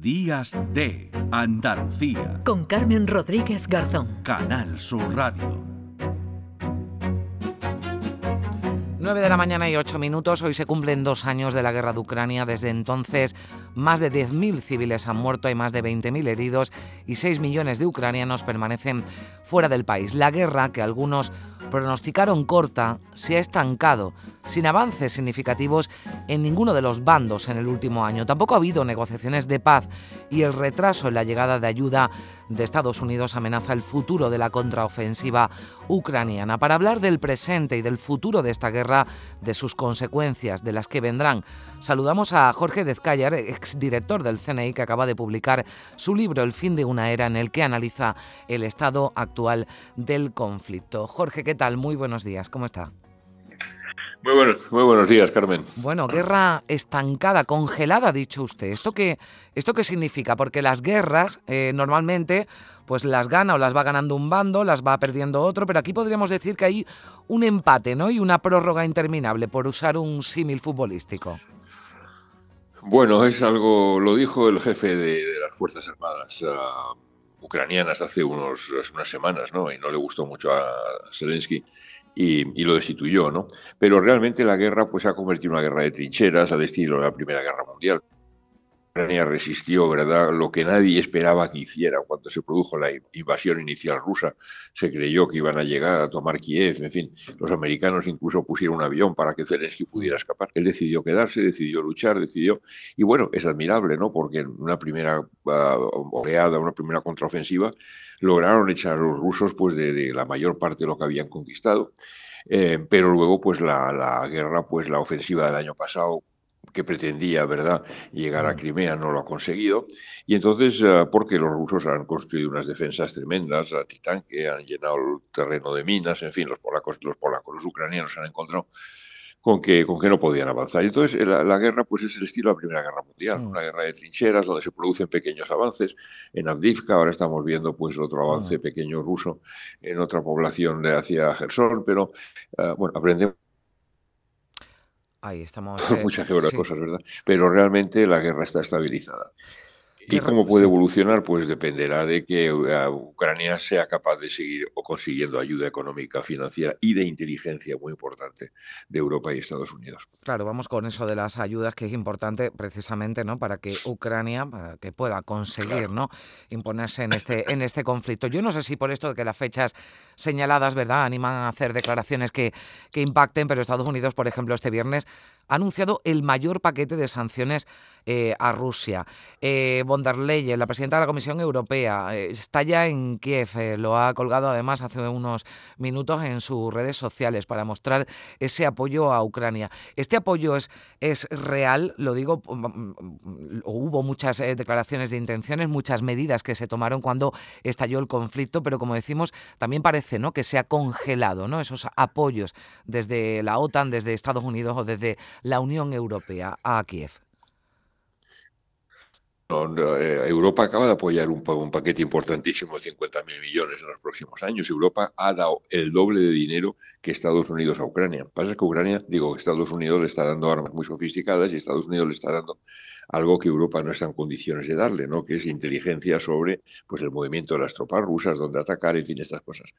Días de Andalucía. Con Carmen Rodríguez Garzón. Canal Sur Radio. 9 de la mañana y 8 minutos. Hoy se cumplen dos años de la guerra de Ucrania. Desde entonces, más de 10.000 civiles han muerto, hay más de 20.000 heridos y 6 millones de ucranianos permanecen fuera del país. La guerra, que algunos pronosticaron corta, se ha estancado, sin avances significativos en ninguno de los bandos en el último año. Tampoco ha habido negociaciones de paz y el retraso en la llegada de ayuda de Estados Unidos amenaza el futuro de la contraofensiva ucraniana. Para hablar del presente y del futuro de esta guerra, de sus consecuencias, de las que vendrán, saludamos a Jorge Dezcayar, exdirector del CNI, que acaba de publicar su libro El fin de una era, en el que analiza el estado actual del conflicto. Jorge, ¿qué tal? Muy buenos días, ¿cómo está? Muy, muy buenos días, Carmen. Bueno, guerra estancada, congelada, ha dicho usted. ¿Esto qué, ¿Esto qué significa? Porque las guerras eh, normalmente pues las gana o las va ganando un bando, las va perdiendo otro, pero aquí podríamos decir que hay un empate ¿no? y una prórroga interminable, por usar un símil futbolístico. Bueno, es algo, lo dijo el jefe de, las Fuerzas Armadas uh, ucranianas hace unos, unas semanas, ¿no? Y no le gustó mucho a Zelensky y, lo destituyó, ¿no? Pero realmente la guerra pues, se ha convertido en una guerra de trincheras al estilo de la Primera Guerra Mundial. Ucrania resistió, ¿verdad? Lo que nadie esperaba que hiciera cuando se produjo la invasión inicial rusa. Se creyó que iban a llegar a tomar Kiev, en fin. Los americanos incluso pusieron un avión para que Zelensky pudiera escapar. Él decidió quedarse, decidió luchar, decidió. Y bueno, es admirable, ¿no? Porque en una primera uh, oleada, una primera contraofensiva, lograron echar a los rusos pues de, la mayor parte de lo que habían conquistado. Eh, pero luego, pues la, la, guerra, pues la ofensiva del año pasado que pretendía, ¿verdad?, llegar a Crimea, no lo ha conseguido. Y entonces, eh, porque los rusos han construido unas defensas tremendas, que han llenado el terreno de minas, en fin, los polacos, los polacos, los ucranianos han encontrado con que, con que no podían avanzar. Y entonces eh, la, guerra pues es el estilo de la Primera Guerra Mundial, mm. una guerra de trincheras donde se producen pequeños avances. En Avdivka ahora estamos viendo pues otro avance mm. pequeño ruso en otra población de hacia Gerson, pero eh, bueno, aprendemos Ahí estamos. Muchas cosas, ¿verdad? Pero realmente la guerra está estabilizada. ¿Y cómo puede evolucionar? Pues dependerá de que uh, Ucrania sea capaz de seguir o consiguiendo ayuda económica, financiera y de inteligencia muy importante de Europa y Estados Unidos. Claro, vamos con eso de las ayudas que es importante precisamente, ¿no? Para que Ucrania, para que pueda conseguir, ¿no? Imponerse en este en este conflicto. Yo no sé si por esto de que las fechas señaladas, ¿verdad? Animan a hacer declaraciones que, que impacten, pero Estados Unidos, por ejemplo, este viernes ha anunciado el mayor paquete de sanciones eh, a Rusia. Eh, von der Leyen, la presidenta de la Comisión Europea, eh, está ya en Kiev, eh, lo ha colgado además hace unos minutos en sus redes sociales para mostrar ese apoyo a Ucrania. Este apoyo es, es real, lo digo, mm, mm, hubo muchas declaraciones de intenciones, muchas medidas que se tomaron cuando estalló el conflicto, pero como decimos, también parece ¿no? que se ha congelado ¿no? esos apoyos desde la OTAN, desde Estados Unidos o desde la Unión Europea a Kiev? Eh, Europa acaba de apoyar un, paquete importantísimo de 50.000 millones en los próximos años. Europa ha dado el doble de dinero que Estados Unidos a Ucrania. Pasa que Ucrania, digo, Estados Unidos le está dando armas muy sofisticadas y Estados Unidos le está dando algo que Europa no está en condiciones de darle, ¿no? que es inteligencia sobre pues, el movimiento de las tropas rusas, dónde atacar, en fin, estas cosas.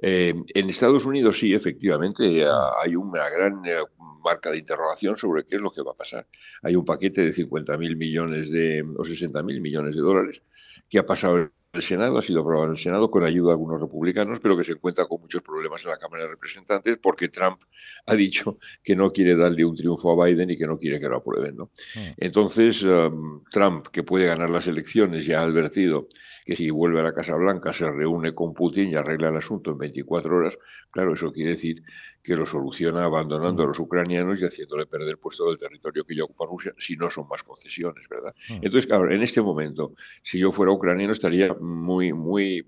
Eh, en Estados Unidos sí, efectivamente, hay una gran eh, marca de interrogación sobre qué es lo que va a pasar. Hay un paquete de 50.000 millones de, o 60.000 millones de dólares que ha pasado el Senado, ha sido aprobado en el Senado con ayuda de algunos republicanos, pero que se encuentra con muchos problemas en la Cámara de Representantes porque Trump ha dicho que no quiere darle un triunfo a Biden y que no quiere que lo aprueben. ¿no? Hmm. Entonces, um, Trump, que puede ganar las elecciones, ya ha advertido que si vuelve a la Casa Blanca se reúne con Putin y arregla el asunto en 24 horas, claro, eso quiere decir que lo soluciona abandonando a los ucranianos y haciéndole perder puesto del territorio que ya ocupa Rusia, si no son más concesiones, ¿verdad? Entonces, claro, en este momento, si yo fuera ucraniano estaría muy, muy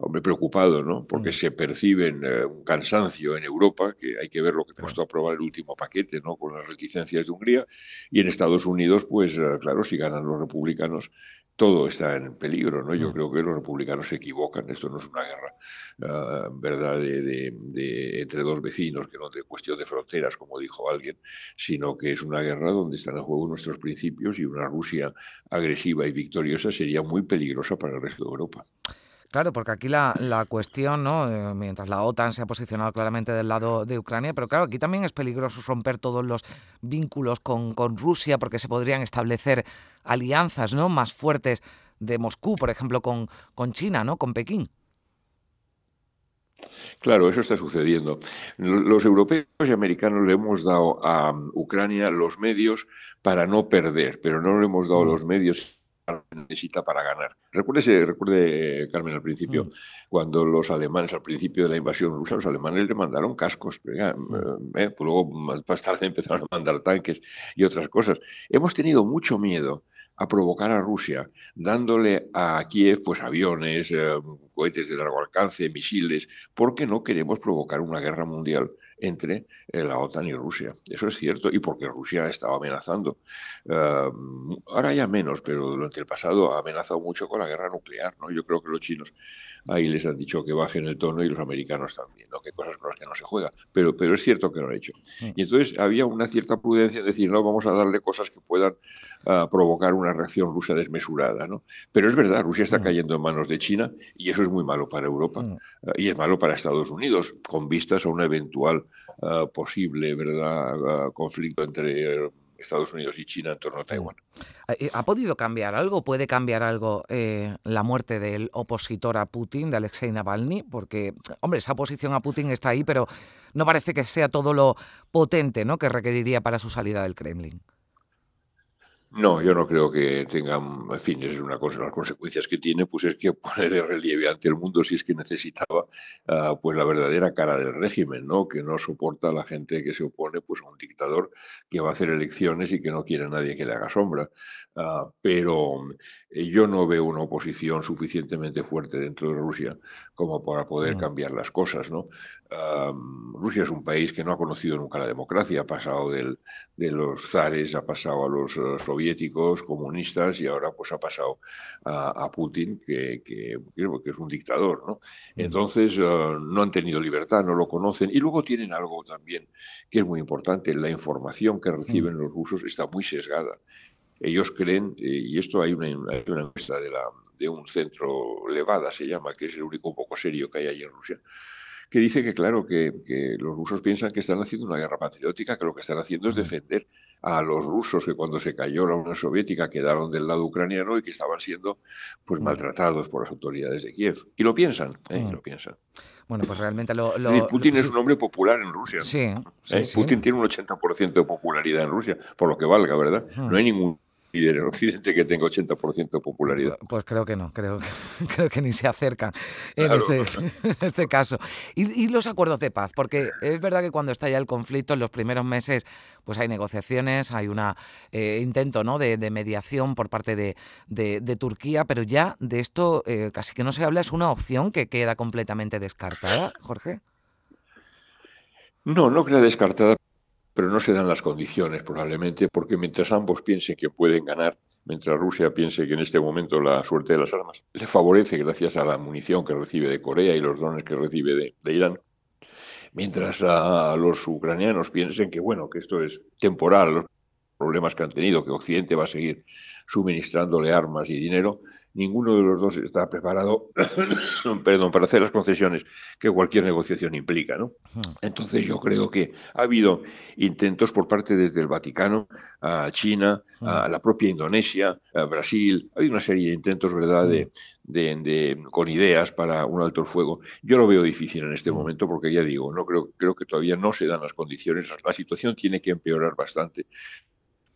hombre, preocupado, ¿no? Porque Mm. se perciben eh, un cansancio en Europa, que hay que ver lo que costó aprobar el último paquete, ¿no? Con las reticencias de Hungría. Y en Estados Unidos, pues eh, claro, si ganan los republicanos, todo está en peligro, ¿no? Yo Mm. creo que los republicanos se equivocan. Esto no es una guerra, ah, ¿verdad?, de, de- de- entre dos vecinos, que no de cuestión de fronteras, como dijo alguien, sino que es una guerra donde están en juego nuestros principios y una Rusia agresiva y victoriosa sería muy peligrosa para el resto de Europa. Claro, porque aquí la, la cuestión, ¿no? Eh, mientras la OTAN se ha posicionado claramente del lado de Ucrania, pero claro, aquí también es peligroso romper todos los vínculos con, con Rusia porque se podrían establecer alianzas ¿no? más fuertes de Moscú, por ejemplo, con, con China, ¿no? con Pekín. Claro, eso está sucediendo. Los europeos y americanos le hemos dado a mm, Ucrania los medios para no perder, pero no le hemos dado Mm. los medios necesita para ganar. Recuerde, recuerde Carmen, al principio, Mm. cuando los alemanes, al principio de la invasión rusa, los alemanes le mandaron cascos, venga, eh, pues luego más tarde empezaron a mandar tanques y otras cosas. Hemos tenido mucho miedo a provocar a Rusia, dándole a Kiev pues aviones, eh, cohetes de largo alcance, misiles, porque no queremos provocar una guerra mundial entre eh, la OTAN y Rusia. Eso es cierto, y porque Rusia estaba amenazando. Eh, ahora ya menos, pero durante el pasado ha amenazado mucho con la guerra nuclear. ¿no? Yo creo que los chinos ahí les han dicho que bajen el tono y los americanos también, ¿no? que cosas con las que no se juega. Pero, pero es cierto que lo han hecho. Y entonces había una cierta prudencia en decir, no, vamos a darle cosas que puedan provocar una reacción rusa desmesurada. ¿no? Pero es verdad, Rusia está Mm. cayendo en manos de China y eso es muy malo para Europa. Mm. Ah, y es malo para Estados Unidos, con vistas a una eventual ah, posible ¿verdad? Ah, conflicto entre eh, Estados Unidos y China en torno a Taiwán. Eh, ¿Ha podido cambiar algo? ¿Puede cambiar algo eh, la muerte del opositor a Putin, de Alexei Navalny? Porque, hombre, esa oposición a Putin está ahí, pero no parece que sea todo lo potente ¿no? que requeriría para su salida del Kremlin. No, yo no creo que tengan, en fin, es una cosa, las consecuencias que tiene, pues es que poner de relieve ante el mundo si es que necesitaba, ah, pues la verdadera cara del régimen, ¿no? Que no soporta a la gente que se opone, pues a un dictador que va a hacer elecciones y que no quiere a nadie que le haga sombra. Ah, pero eh, yo no veo una oposición suficientemente fuerte dentro de Rusia como para poder Mm. cambiar las cosas, ¿no? Ah, Rusia es un país que no ha conocido nunca la democracia, ha pasado del, de los zares, ha pasado a los soviéticos, comunistas y ahora pues ha pasado a, a Putin, que, que- que es un dictador, ¿no? Entonces eh, no han tenido libertad, no lo conocen y luego tienen algo también que es muy importante, la información que reciben los rusos está muy sesgada. Ellos creen, y esto hay una, hay una encuesta de, la, de un centro Levada, se llama, que es el único poco serio que hay allí en Rusia, que dice que, claro, que, que los rusos piensan que están haciendo una guerra patriótica, que lo que están haciendo es defender a los rusos que cuando se cayó la Unión Soviética quedaron del lado ucraniano y que estaban siendo pues Mm. maltratados por las autoridades de Kiev. Y lo piensan, ¿eh? Mm. lo piensan. Bueno, pues realmente lo... Putin lo- es un hombre popular en Rusia. Sí, sí, ¿eh? sí. Putin tiene un 80% de popularidad en Rusia, por lo que valga, ¿verdad? No hay ningún en Occidente que tenga 80% de popularidad. Pu- Pues creo que no, creo, que- creo que ni se acercan en, Claro. este, en este caso. Y, y los acuerdos de paz, porque es verdad que cuando estalla el conflicto, en los primeros meses, pues hay negociaciones, hay un intento ¿no? de, de mediación por parte de, de- de Turquía, pero ya de esto eh, casi que no se habla, es una opción que queda completamente descartada, Jorge. No, no queda descartada, pero no se dan las condiciones probablemente, porque mientras ambos piensen que pueden ganar, mientras Rusia piense que en este momento la suerte de las armas le favorece gracias a la munición que recibe de Corea y los drones que recibe de, de Irán, mientras a los ucranianos piensen que bueno, que esto es temporal, problemas que han tenido, que Occidente va a seguir suministrándole armas y dinero, ninguno de los dos está preparado, perdón, para hacer las concesiones que cualquier negociación implica, ¿no? Hmm. Entonces yo creo que ha habido intentos por parte desde el Vaticano a China, a la propia Indonesia, a Brasil, hay una serie de intentos, ¿verdad?, de, de- de- con ideas para un alto el fuego. Yo lo veo difícil en este momento porque ya digo, no creo, creo que todavía no se dan las condiciones, la situación tiene que empeorar bastante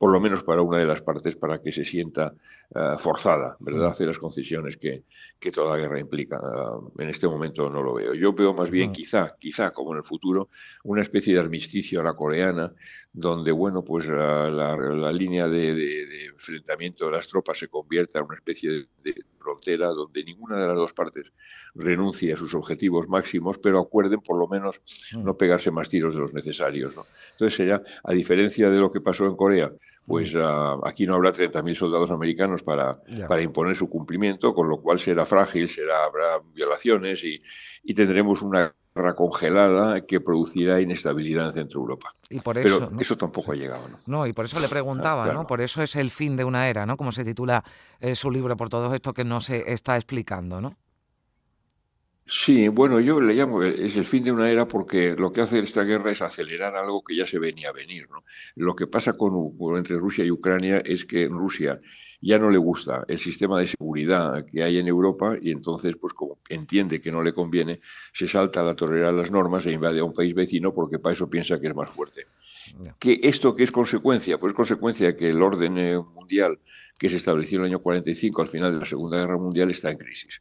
por lo menos para una de las partes, para que se sienta eh, forzada, ¿verdad?, Mm. hacer las concesiones que, que toda guerra implica. Ah, en este momento no lo veo. Yo veo más bien, quizá, quizá como en el futuro, una especie de armisticio a la coreana, donde, bueno, pues la, la- la línea de, de- de enfrentamiento de las tropas se convierta en una especie de frontera, donde ninguna de las dos partes renuncie a sus objetivos máximos, pero acuerden por lo menos mm. no pegarse más tiros de los necesarios. Entonces sería, a diferencia de lo que pasó en Corea, pues ah, aquí no habrá 30.000 soldados americanos para, para imponer su cumplimiento, con lo cual será frágil, será, habrá violaciones y, y tendremos una congelada que producirá inestabilidad en Centro Europa. Y por eso, Pero eso tampoco ha llegado, ¿no? No, y por eso le preguntaba, ¿no? Por eso es el fin de una era, ¿no? Como se titula eh, su libro, por todo esto que no se está explicando, ¿no? Sí, bueno, yo le llamo, es el fin de una era porque lo que hace esta guerra es acelerar algo que ya se venía a venir. ¿no? Lo que pasa con, entre Rusia y Ucrania es que en Rusia ya no le gusta el sistema de seguridad que hay en Europa y entonces, pues como entiende que no le conviene, se salta a la torrera de las normas e invade a un país vecino porque para eso piensa que es más fuerte. ¿Que ¿Esto qué es consecuencia? Pues consecuencia de que el orden eh, mundial que se estableció en el año 45 al final de la Segunda Guerra Mundial está en crisis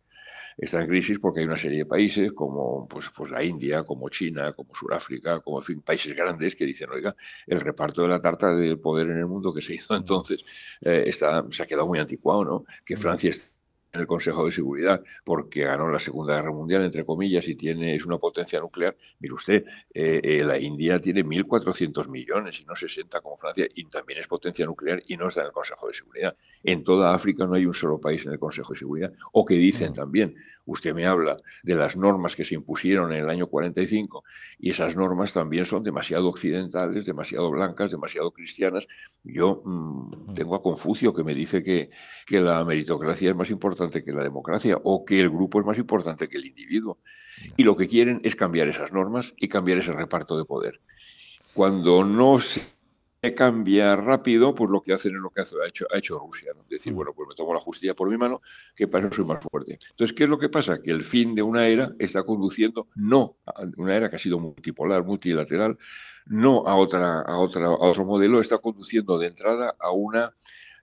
está en crisis porque hay una serie de países como pues, pues la India, como China, como Sudáfrica, como en fin, países grandes que dicen, oiga, el reparto de la tarta del poder en el mundo que se hizo entonces eh, está, se ha quedado muy anticuado, ¿no? Que Francia está el Consejo de Seguridad porque ganó la Segunda Guerra Mundial, entre comillas, y tiene, es una potencia nuclear. Mire usted, eh, eh, la India tiene 1.400 millones y no 60 como Francia, y también es potencia nuclear y no está en el Consejo de Seguridad. En toda África no hay un solo país en el Consejo de Seguridad. O que dicen también, usted me habla de las normas que se impusieron en el año 45 y esas normas también son demasiado occidentales, demasiado blancas, demasiado cristianas. Yo mm, tengo a Confucio que me dice que, que la meritocracia es más importante que la democracia o que el grupo es más importante que el individuo. Y lo que quieren es cambiar esas normas y cambiar ese reparto de poder. Cuando no se cambia rápido, pues lo que hacen es lo que ha hecho, ha hecho Rusia. ¿no? Decir, mm. bueno, pues me tomo la justicia por mi mano, que para eso soy más fuerte. Entonces, ¿qué es lo que pasa? Que el fin de una era está conduciendo no a una era que ha sido multipolar, multilateral, no a, otra, a, otra, a otro modelo, está conduciendo de entrada a una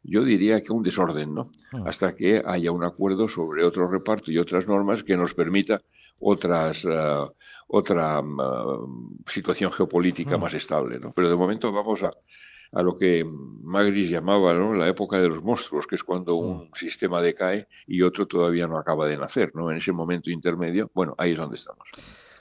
yo diría que un desorden, ¿no? Ah. Hasta que haya un acuerdo sobre otro reparto y otras normas que nos permita otras, eh, otra mm, situación geopolítica ah. más estable, ¿no? Pero de momento vamos a, a lo que Magris llamaba ¿no? la época de los monstruos, que es cuando un ah. sistema decae y otro todavía no acaba de nacer, ¿no? En ese momento intermedio, bueno, ahí es donde estamos.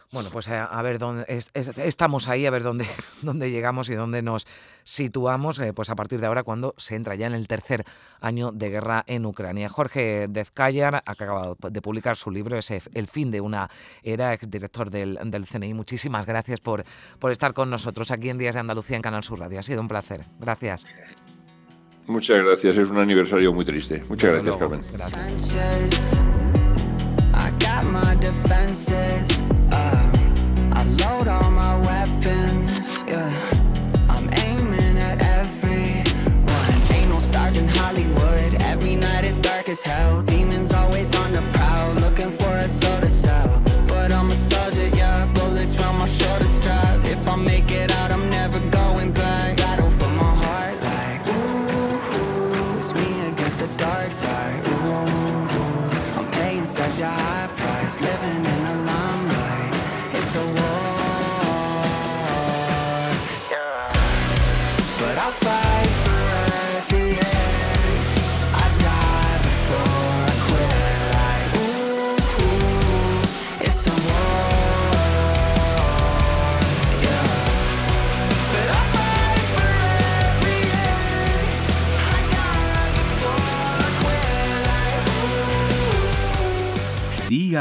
Bueno, pues a, ver dónde estamos ahí, a ver dónde, dónde llegamos y dónde nos situamos, eh, pues a partir de ahora cuando se entra ya en el tercer año de guerra en Ucrania. Jorge Dezkayar ha acabado de publicar su libro, es El fin de una era, exdirector del, del CNI. Muchísimas gracias por, por estar con nosotros aquí en Días de Andalucía en Canal Sur Radio. Ha sido un placer. Gracias. Muchas gracias, es un aniversario muy triste. Muchas gracias, Carmen. Gracias. Load all my weapons, yeah. I'm aiming at everyone. Ain't no stars in Hollywood. Every night is dark as hell. Demons always on the prowl, looking for a soul to sell.